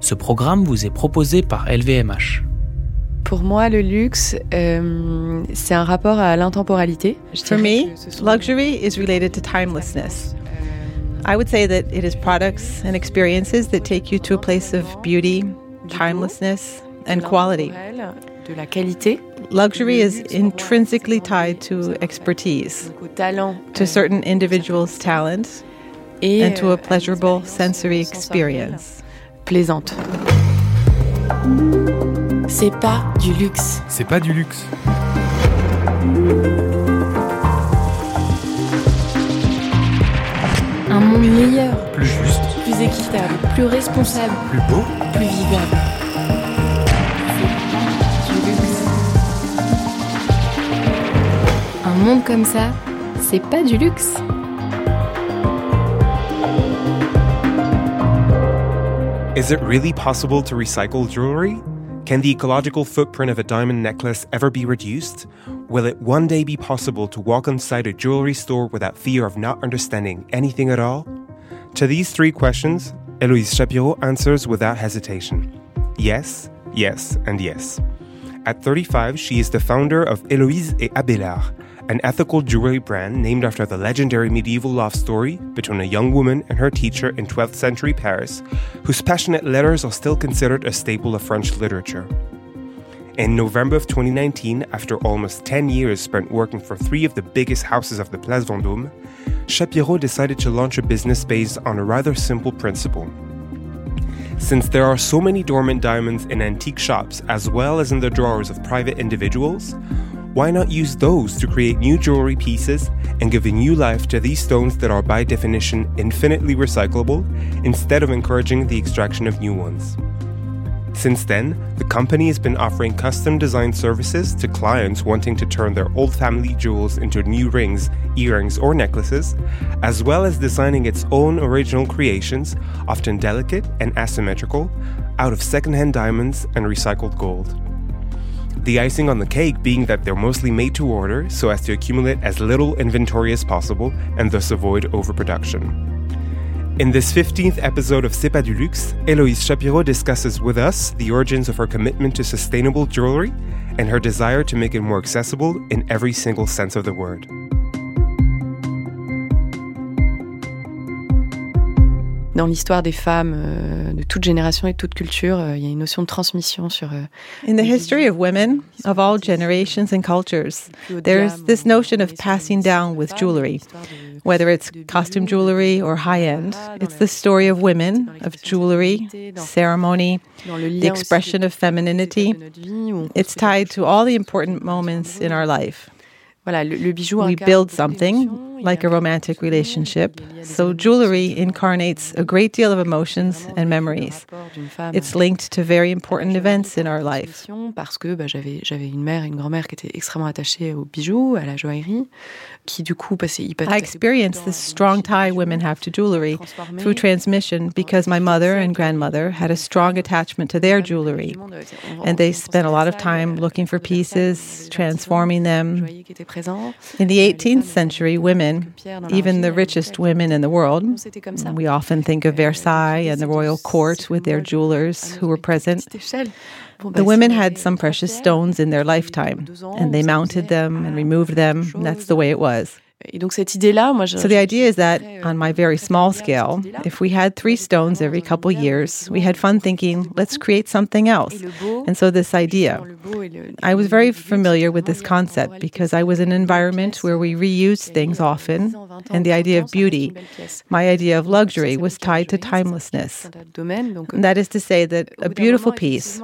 Ce programme vous est proposé par LVMH. Pour moi, le luxe, euh, c'est un rapport à l'intemporalité. For me, luxury is related to timelessness. I would say that it is products and experiences that take you to a place of beauty, timelessness, and quality. De la qualité. Luxury is intrinsically tied to expertise, to certain individuals' talent, and to a euh, pleasurable sensory experience. Plaisante. C'est pas du luxe. C'est pas du luxe. Un monde meilleur, Plus juste, plus équitable, plus responsable, plus beau. plus vivable. Du luxe. Un monde comme ça, c'est pas du luxe. Is it really possible to recycle jewelry? Can the ecological footprint of a diamond necklace ever be reduced? Will it one day be possible to walk inside a jewelry store without fear of not understanding anything at all? To these three questions, Eloise Shapiro answers without hesitation yes, yes, and yes. At 35, she is the founder of Eloise et Abélard, an ethical jewelry brand named after the legendary medieval love story between a young woman and her teacher in 12th century Paris, whose passionate letters are still considered a staple of French literature. In November of 2019, after almost 10 years spent working for three of the biggest houses of the Place Vendôme, Shapiro decided to launch a business based on a rather simple principle. Since there are so many dormant diamonds in antique shops as well as in the drawers of private individuals, why not use those to create new jewelry pieces and give a new life to these stones that are by definition infinitely recyclable instead of encouraging the extraction of new ones? Since then, the company has been offering custom design services to clients wanting to turn their old family jewels into new rings, earrings, or necklaces, as well as designing its own original creations, often delicate and asymmetrical, out of secondhand diamonds and recycled gold. The icing on the cake being that they're mostly made to order so as to accumulate as little inventory as possible and thus avoid overproduction. In this 15th episode of C'est pas du luxe, Eloise Shapiro discusses with us the origins of her commitment to sustainable jewelry and her desire to make it more accessible in every single sense of the word. Dans l'histoire des femmes euh, de toute génération et de toute culture, euh, il y a une notion de transmission sur. euh, In the history of women of all generations and cultures, there's this notion of passing down with jewelry. Whether it's costume jewelry or high end, it's the story of women, of jewelry, ceremony, the expression of femininity. It's tied to all the important moments in our life. Voilà, le, le bijou We build something, like a romantic beaucoup de souvenirs, relationship. il y a des So, jewelry incarnates a great deal of emotions and memories. rapport d'une femme It's linked to very important events in our life. Parce que j'avais j'avais une mère et une grand-mère qui étaient extrêmement attachées aux bijoux, à la joaillerie, qui du coup passaient I experienced this strong tie women have to jewelry through transmission because my mother and grandmother had a strong attachment to their jewelry. And they spent a lot of time looking for pieces, transforming them. In the 18th century, women, even the richest women in the world, we often think of Versailles and the royal court with their jewelers who were present. The women had some precious stones in their lifetime, and they mounted them and removed them. and That's the way it was. Et donc cette idée-là, moi, je, So the idea is that on my very small scale, if we had three stones every couple years, we had fun thinking, let's create something else. And so this idea, I was very familiar with this concept because I was in an environment where we reused things often, and the idea of beauty, my idea of luxury, was tied to timelessness. And that is to say that a beautiful piece,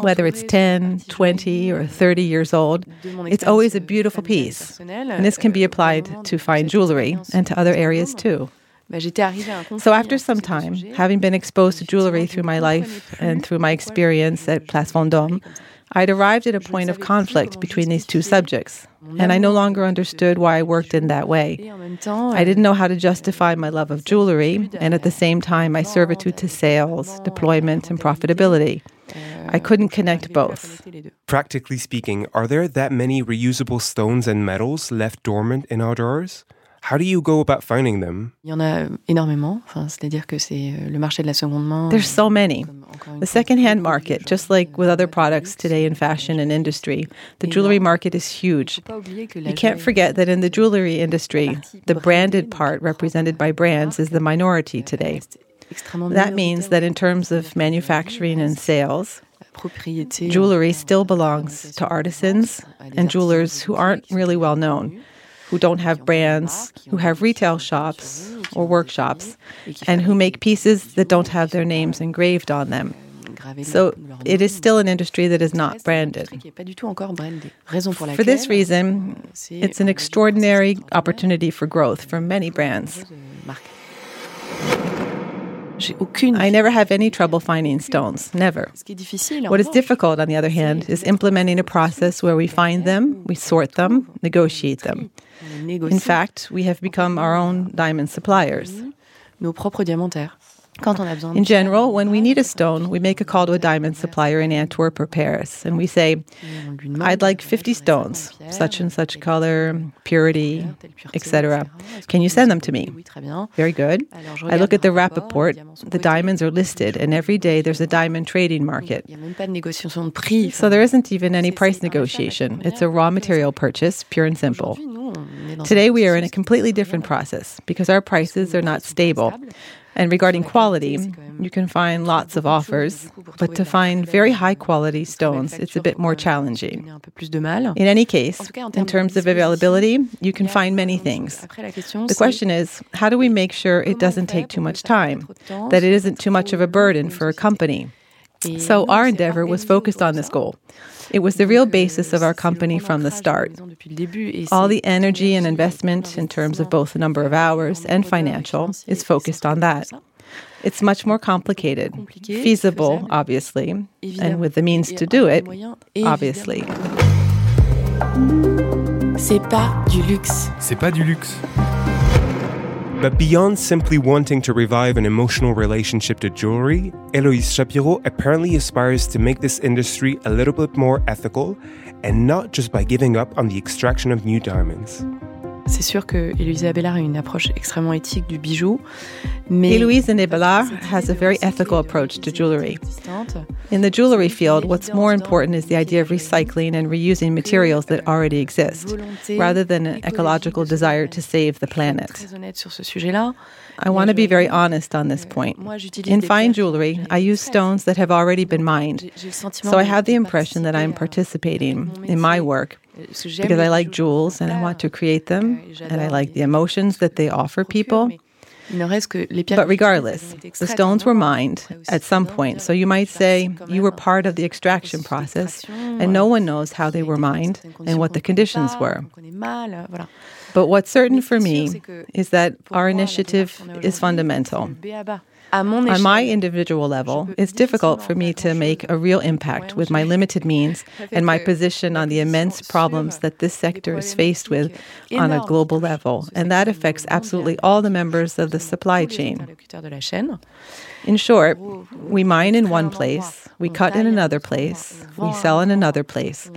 whether it's 10, 20, or 30 years old, it's always a beautiful piece. And this can be applied to fine jewelry and to other areas too. So, after some time, having been exposed to jewelry through my life and through my experience at Place Vendôme, I'd arrived at a point of conflict between these two subjects, and I no longer understood why I worked in that way. I didn't know how to justify my love of jewelry and at the same time my servitude to sales, deployment, and profitability. I couldn't connect both. Practically speaking, are there that many reusable stones and metals left dormant in our drawers? How do you go about finding them? Il y en a euh, énormément. Enfin, c'est-à-dire que c'est euh, le marché de la seconde main. There's so euh, many. comme encore The secondhand market, just like euh, with other products today in fashion and industry, the jewelry market is huge. You can't forget that in the jewelry industry, the branded part represented by brands is the minority today. That means that in terms of manufacturing and sales, jewelry still belongs to artisans and jewelers who aren't really well known who don't have brands, who have retail shops or workshops, and who make pieces that don't have their names engraved on them. So it is still an industry that is not branded. For this reason, it's an extraordinary opportunity for growth for many brands. I never have any trouble finding stones, never. What is difficult, on the other hand, is implementing a process where we find them, we sort them, negotiate them. In fact, we have become our own diamond suppliers. Nos propres diamantaires. In general, when we need a stone, we make a call to a diamond supplier in Antwerp or Paris, and we say, I'd like 50 stones, such and such color, purity, etc. Can you send them to me? Very good. I look at the rapport. The diamonds are listed, and every day there's a diamond trading market. So there isn't even any price negotiation. It's a raw material purchase, pure and simple. Today we are in a completely different process because our prices are not stable. And regarding quality, you can find lots of offers, but to find very high quality stones, it's a bit more challenging. In any case, in terms of availability, you can find many things. The question is how do we make sure it doesn't take too much time, that it isn't too much of a burden for a company? So our endeavor was focused on this goal. It was the real basis of our company from the start. All the energy and investment in terms of both the number of hours and financial is focused on that. It's much more complicated, feasible, obviously, and with the means to do it, obviously. C'est pas du luxe. C'est pas du luxe. But beyond simply wanting to revive an emotional relationship to jewelry, Eloise Shapiro apparently aspires to make this industry a little bit more ethical, and not just by giving up on the extraction of new diamonds. C'est sûr que Héloïse Abélard a une approche extrêmement éthique du bijou. Mais Héloïse Abélard has a very ethical approach to jewelry. In the jewelry field, what's more important is the idea of recycling and reusing materials that already exist, rather than an ecological desire to save the planet. I want to be very honest on this euh, point. In fine jewelry, I use stones that have already been mined, so I have the impression that I'm participating in my work because I like jewels and I want to create them and I like the emotions that they offer people. But regardless, the stones were mined at some point, so you might say you were part of the extraction process, and no one knows how they were mined and what the conditions were. But what's certain for me is that our initiative is fundamental. On my individual level, it's difficult for me to make a real impact with my limited means and my position on the immense problems that this sector is faced with on a global level. And that affects absolutely all the members of the supply chain. In short, we mine in one place, we cut in another place, we sell in another place,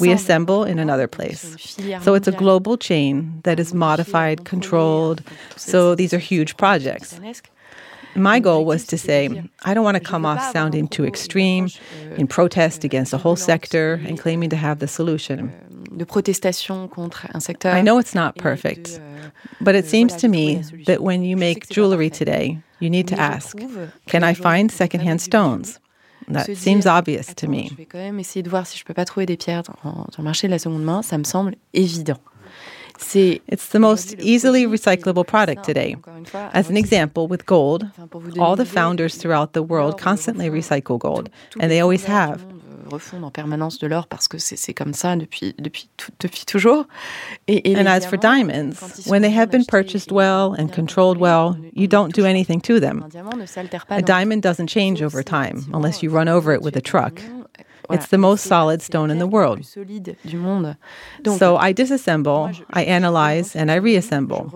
we assemble in another place. So it's a global chain that is modified, controlled. So these are huge projects. My goal was to say, I don't want to come off sounding too extreme in protest against a whole sector and claiming to have the solution. I know it's not perfect, euh, but it seems to me that when you make jewelry today, you need to ask, can I find secondhand stones? That seems obvious to me. Je vais quand même essayer de voir si je peux pas trouver des pierres sur le marché de la seconde main. Ça me semble évident. It's the most easily recyclable product today. As an example, with gold, all the founders throughout the world constantly recycle gold, and they always have. refondent en permanence de l'or parce que c'est comme ça depuis, depuis, depuis toujours. Et, et and as for diamonds, when they have been purchased well and controlled well, you don't do anything to them. A diamond doesn't change over time unless you run over it with a truck. It's the most solid stone in the world. So I disassemble, I analyze, and I reassemble.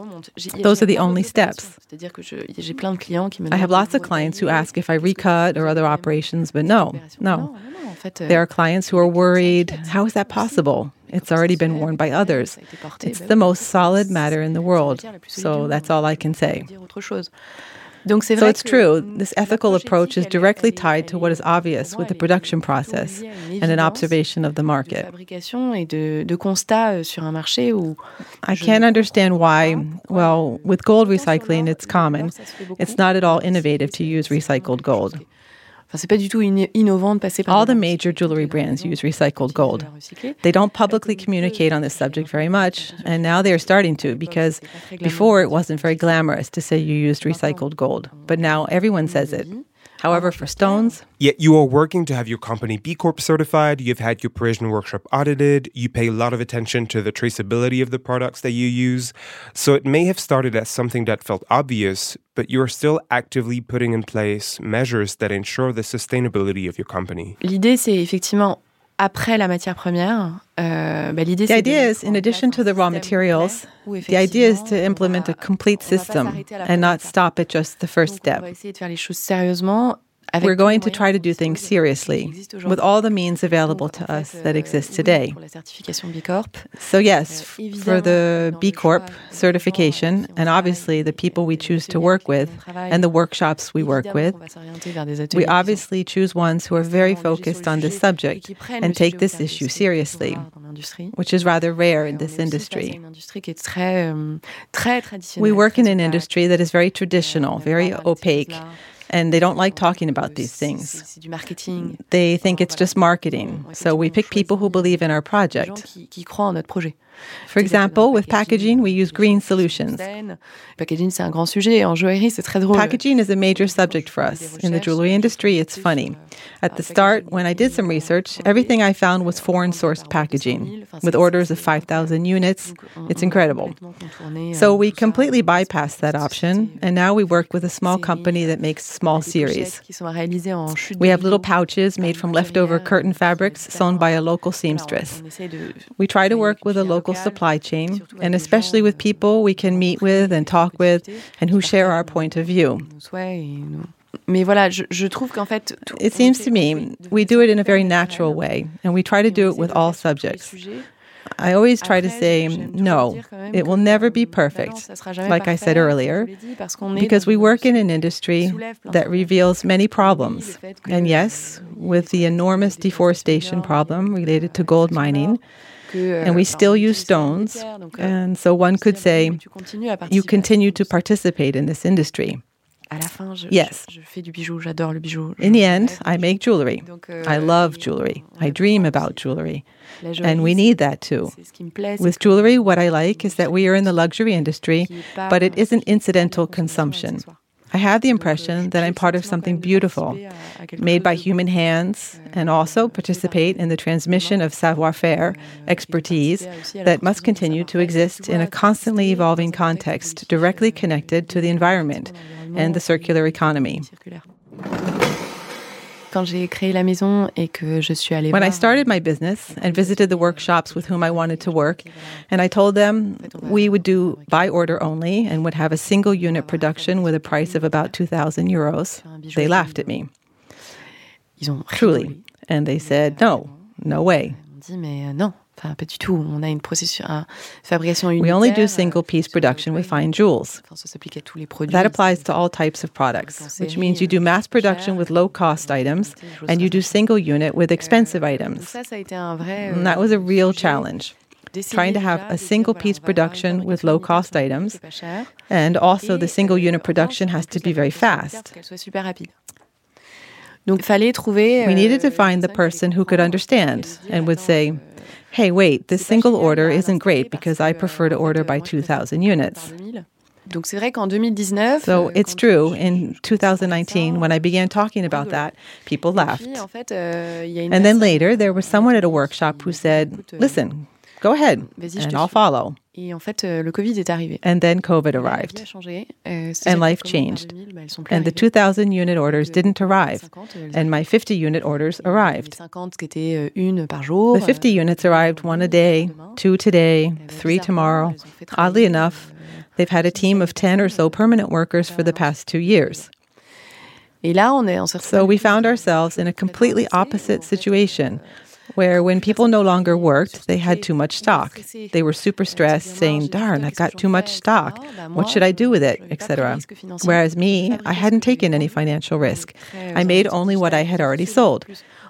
Those are the only steps. I have lots of clients who ask if I recut or other operations, but no, no. There are clients who are worried how is that possible? It's already been worn by others. It's the most solid matter in the world. So that's all I can say. So it's true, this ethical approach is directly tied to what is obvious with the production process and an observation of the market. Euh, I can't understand why, well, with gold recycling, it's common. It's not at all innovative to use recycled gold. C'est pas du tout innovant de passer par All the major jewelry brands use recycled gold. They don't publicly communicate on this subject very much, and now they are starting to because before it wasn't very glamorous to say you used recycled gold, but now everyone says it. However, for stones. Yet you are working to have your company B Corp certified, you've had your Parisian workshop audited, you pay a lot of attention to the traceability of the products that you use. So it may have started as something that felt obvious, but you are still actively putting in place measures that ensure the sustainability of your company. L'idée, c'est effectivement après la matière première, uh, bah, l'idée, the idea is, in addition to the raw materials, the idea is to implement a complete system and not stop at just the first step. We're going to try to do things seriously with all the means available to us that exist today. So, yes, for the B Corp certification, and obviously the people we choose to work with and the workshops we work with, we obviously choose ones who are very focused on this subject and take this issue seriously, which is rather rare in this industry. We work in an industry that is very traditional, very opaque and they don't like talking about these things. They think it's just marketing. So we pick people who believe in our project. For example, with packaging, we use green solutions. Packaging, c'est un grand sujet. En joaillerie, c'est très drôle. Packaging is a major subject for us. In the jewelry industry, it's funny. At the start, when I did some research, everything I found was foreign sourced packaging, with orders of 5,000 units. It's incredible. So we completely bypassed that option, and now we work with a small company that makes small series. We have little pouches made from leftover curtain fabrics sewn by a local seamstress. We try to work with a local local supply chain, and especially with people we can meet with and talk with and who share our point of view. It seems to me we do it in a very natural way, and we try to do it with all subjects. I always try to say, no, it will never be perfect, like I said earlier, because we work in an industry that reveals many problems. And yes, with the enormous deforestation problem related to gold mining, and we still use stones. And so one could say, you continue to participate in this industry. Yes. In the end, I make jewelry. Euh, I love jewelry. I dream about jewelry. And we need that too. With jewelry, what I like is that we are in the luxury industry, but it isn't incidental consumption. I have the impression that I'm part of something beautiful, made by human hands, and also participate in the transmission of savoir faire, expertise, that must continue to exist in a constantly evolving context directly connected to the environment and the circular economy. Quand j'ai créé la maison et que je suis allée When I started my euh, business and visited the workshops with whom I wanted to work, and I told them we would do by order only and would have a single unit production with a price of about 2,000 euros, they laughed at me. Truly. And they said, no, no way. dit, mais euh, non, Enfin, pas du tout. On a une processus, une fabrication unitaire. We only do single piece production with fine jewels. That applies to all types of products, which means you do mass production with low cost items and you do single unit with expensive items. And that was a real challenge. Trying to have a single piece production with low cost items, and also the single unit production has to be very fast. Donc, fallait trouver. We needed to find the person who could understand and would say, hey, wait, this single order isn't great because I prefer to order by 2,000 units. Donc c'est vrai qu'en 2019, so it's true. In 2019, when I began talking about that, people laughed. Euh, and then later, there was someone at a workshop who said, "Listen, Go ahead, and I'll follow. Et en fait, euh, le Covid est arrivé. And then COVID arrived. Euh, and life changed. And the 2,000 unit orders didn't arrive. And my 50 unit orders arrived. Euh, the 50 units arrived one a day, two today, three tomorrow. Oddly enough, they've had a team of 10 or so permanent workers for the past two years. So we found ourselves in a completely opposite situation where when people no longer worked, they had too much stock. They were super stressed, saying, Darn, I've got too much stock. What should I do with it? etc. Whereas me, I hadn't taken any financial risk. I made only what I had already sold.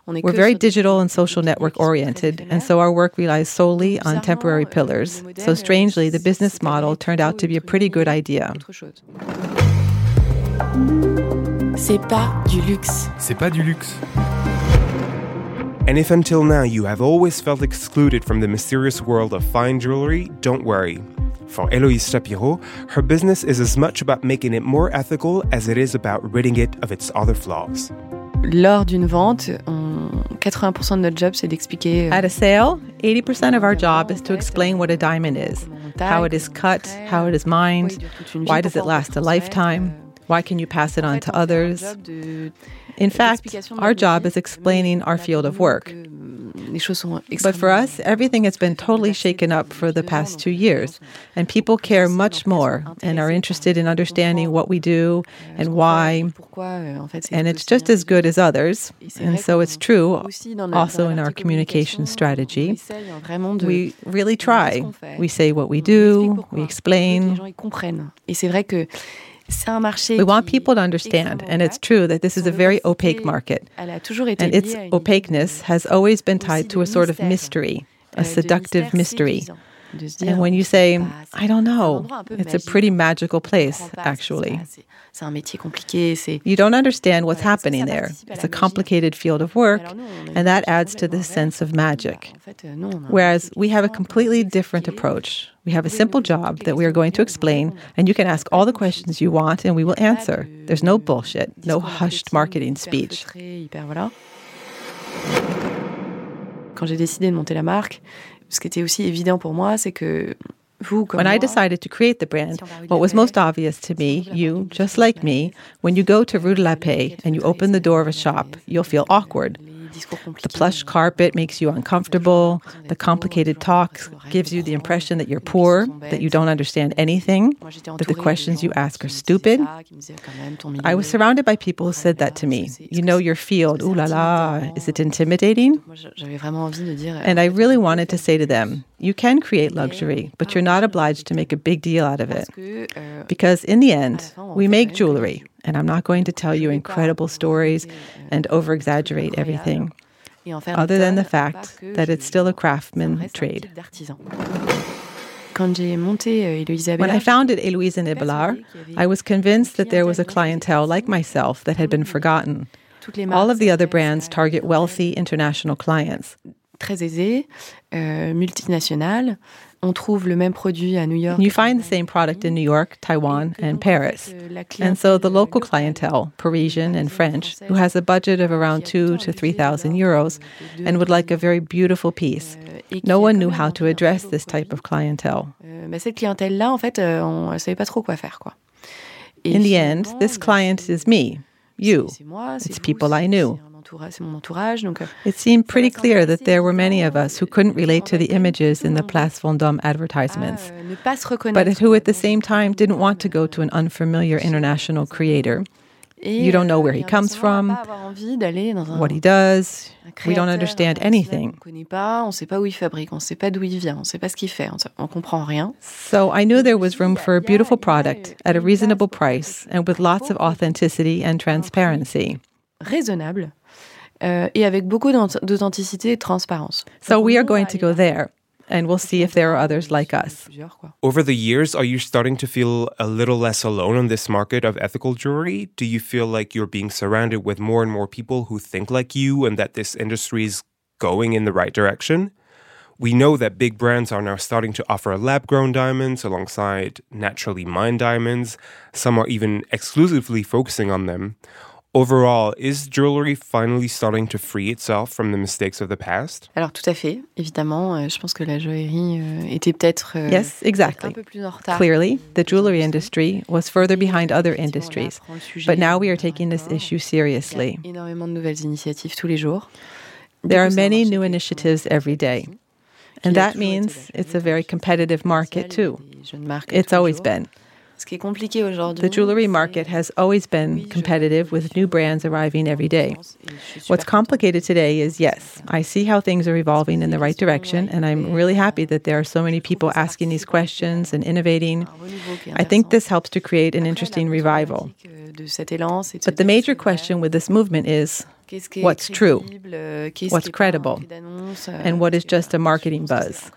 We're very digital and social network oriented, and so our work relies solely on temporary pillars. So strangely, the business model turned out to be a pretty good idea. C'est pas du luxe. C'est pas du luxe. And if until now you have always felt excluded from the mysterious world of fine jewelry, don't worry. For Héloïse Chapiraud, her business is as much about making it more ethical as it is about ridding it of its other flaws. Lors d'une vente, on, 80% de notre job, c'est d'expliquer. Euh, At a sale, 80% of our job is to explain what a diamond is, how it is cut, how it is mined, why does it last a lifetime, why can you pass it on to others. In fact, our job is explaining our field of work. But for us, everything has been totally shaken up for the past two years, and people care much more and are interested in understanding what we do and why. And it's just as good as others. And so it's true also in our communication strategy. We really try. We say what we do, we explain. We want people to understand, and it's true that this is a very opaque market. And its opaqueness has always been tied to a sort of mystery, a seductive mystery. And when you say, I don't know, it's a pretty magical place, actually. You don't understand what's happening there. It's a complicated field of work, and that adds to the sense of magic. Whereas we have a completely different approach. We have a simple job that we are going to explain, and you can ask all the questions you want, and we will answer. There's no bullshit, no hushed marketing speech. Quand j'ai décidé de monter la marque, ce qui était aussi évident pour moi, c'est que when I decided to create the brand, what was most obvious to me, you, just like me, when you go to Rue de la Paix and you open the door of a shop, you'll feel awkward. The plush carpet makes you uncomfortable. The complicated talk gives you the impression that you're poor, that you don't understand anything, that the questions you ask are stupid. I was surrounded by people who said that to me. You know your field. Ooh la la. Is it intimidating? And I really wanted to say to them, you can create luxury, but you're not obliged to make a big deal out of it. Because in the end, we make jewelry, and I'm not going to tell you incredible stories and over exaggerate everything, other than the fact that it's still a craftsman trade. When I founded Héloïse and Abelard, I was convinced that there was a clientele like myself that had been forgotten. All of the other brands target wealthy international clients. Très aisées, euh, multinationales, on trouve le même produit à New York. You find the same product in New York, Taiwan, and Paris. And so the local clientele, Parisian and French, who has a budget of around two to three thousand euros and would like a very beautiful piece. Euh, no one knew how to address this type of clientele. Euh, cette clientèle-là, en fait, euh, on ne savait pas trop quoi faire, quoi. In the end, this client is me, you. It's people I knew. Euh, it seemed pretty clear that there were many of us who couldn't relate to the images in the Place Vendôme advertisements, euh, but who at the same time didn't want to go to an unfamiliar international creator. You don't know where he comes from, what he does. We don't understand anything. So I knew there was room for a beautiful product at a reasonable price and with lots of authenticity and transparency. Raisonnable euh, et avec beaucoup d'authenticité et de transparence. So we are going to go there. And we'll see if there are others like us. Over the years, are you starting to feel a little less alone in this market of ethical jewelry? Do you feel like you're being surrounded with more and more people who think like you and that this industry is going in the right direction? We know that big brands are now starting to offer lab grown diamonds alongside naturally mined diamonds. Some are even exclusively focusing on them. Overall, is jewelry finally starting to free itself from the mistakes of the past? Alors tout à fait, évidemment, euh, je pense que la joaillerie euh, était peut-être euh, yes, exactly. un peu plus en retard. Clearly, the jewelry industry was further behind other industries, but now we are taking this issue seriously. Il y a énormément de nouvelles initiatives tous les jours. There are many new initiatives every day. And that means it's a very competitive market too. It's always been. The jewelry market has always been competitive with new brands arriving every day. What's complicated today is yes, I see how things are evolving in the right direction, and I'm really happy that there are so many people asking these questions and innovating. I think this helps to create an interesting revival. But the major question with this movement is what's true, what's credible, and what is just a marketing buzz.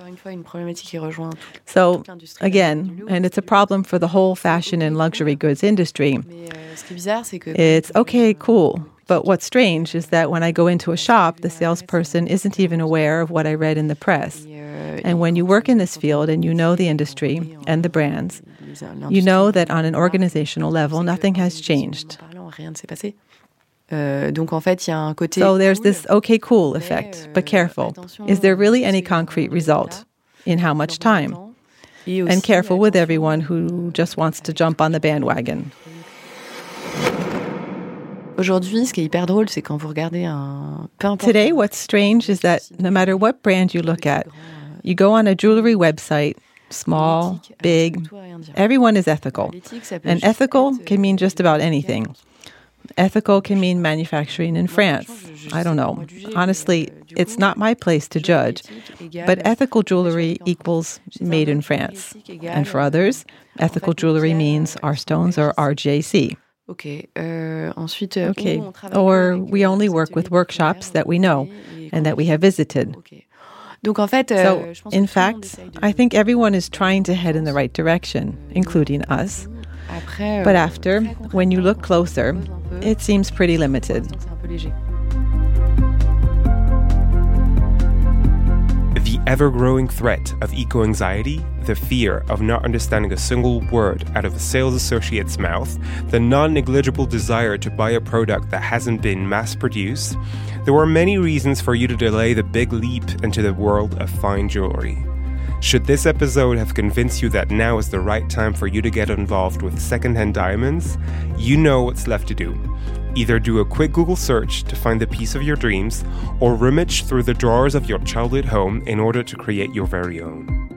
So, again, and it's a problem for the whole fashion and luxury goods industry. It's okay, cool. But what's strange is that when I go into a shop, the salesperson isn't even aware of what I read in the press. And when you work in this field and you know the industry and the brands, you know that on an organizational level, nothing has changed. Euh, donc en fait, il y a un côté. So there's this okay, cool effect, euh, but careful. Is there really any concrete result? In how much time? And careful with everyone who just wants to jump on the bandwagon. Aujourd'hui, ce qui est hyper drôle, c'est quand vous regardez un. Today, what's strange is that no matter what brand you look at, you go on a jewelry website, euh, small, big, everyone is ethical. And ethical euh, can mean just about anything. Ethical can mean manufacturing in France. I don't know. Honestly, it's not my place to judge. But ethical jewelry equals made in France. And for others, ethical jewelry means our stones are RJC. Okay. Uh, okay. Or we only work with workshops that we know and that we have visited. Donc en fait, so, in fact, I think everyone is trying to head in the right direction, including us. But after, when you look closer, it seems pretty limited. The ever growing threat of eco anxiety, the fear of not understanding a single word out of a sales associate's mouth, the non negligible desire to buy a product that hasn't been mass produced, there were many reasons for you to delay the big leap into the world of fine jewelry. Should this episode have convinced you that now is the right time for you to get involved with secondhand diamonds, you know what's left to do. Either do a quick Google search to find the piece of your dreams, or rummage through the drawers of your childhood home in order to create your very own.